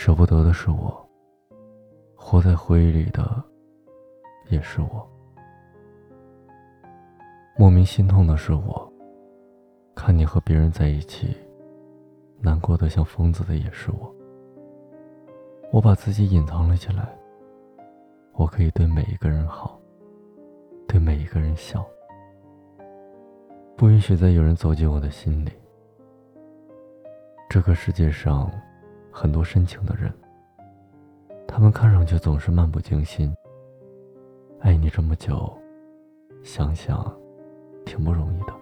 舍不得的是我，活在回忆里的也是我，莫名心痛的是我。看你和别人在一起，难过的像疯子的也是我。我把自己隐藏了起来，我可以对每一个人好，对每一个人笑，不允许再有人走进我的心里。这个世界上，很多深情的人，他们看上去总是漫不经心。爱你这么久，想想，挺不容易的。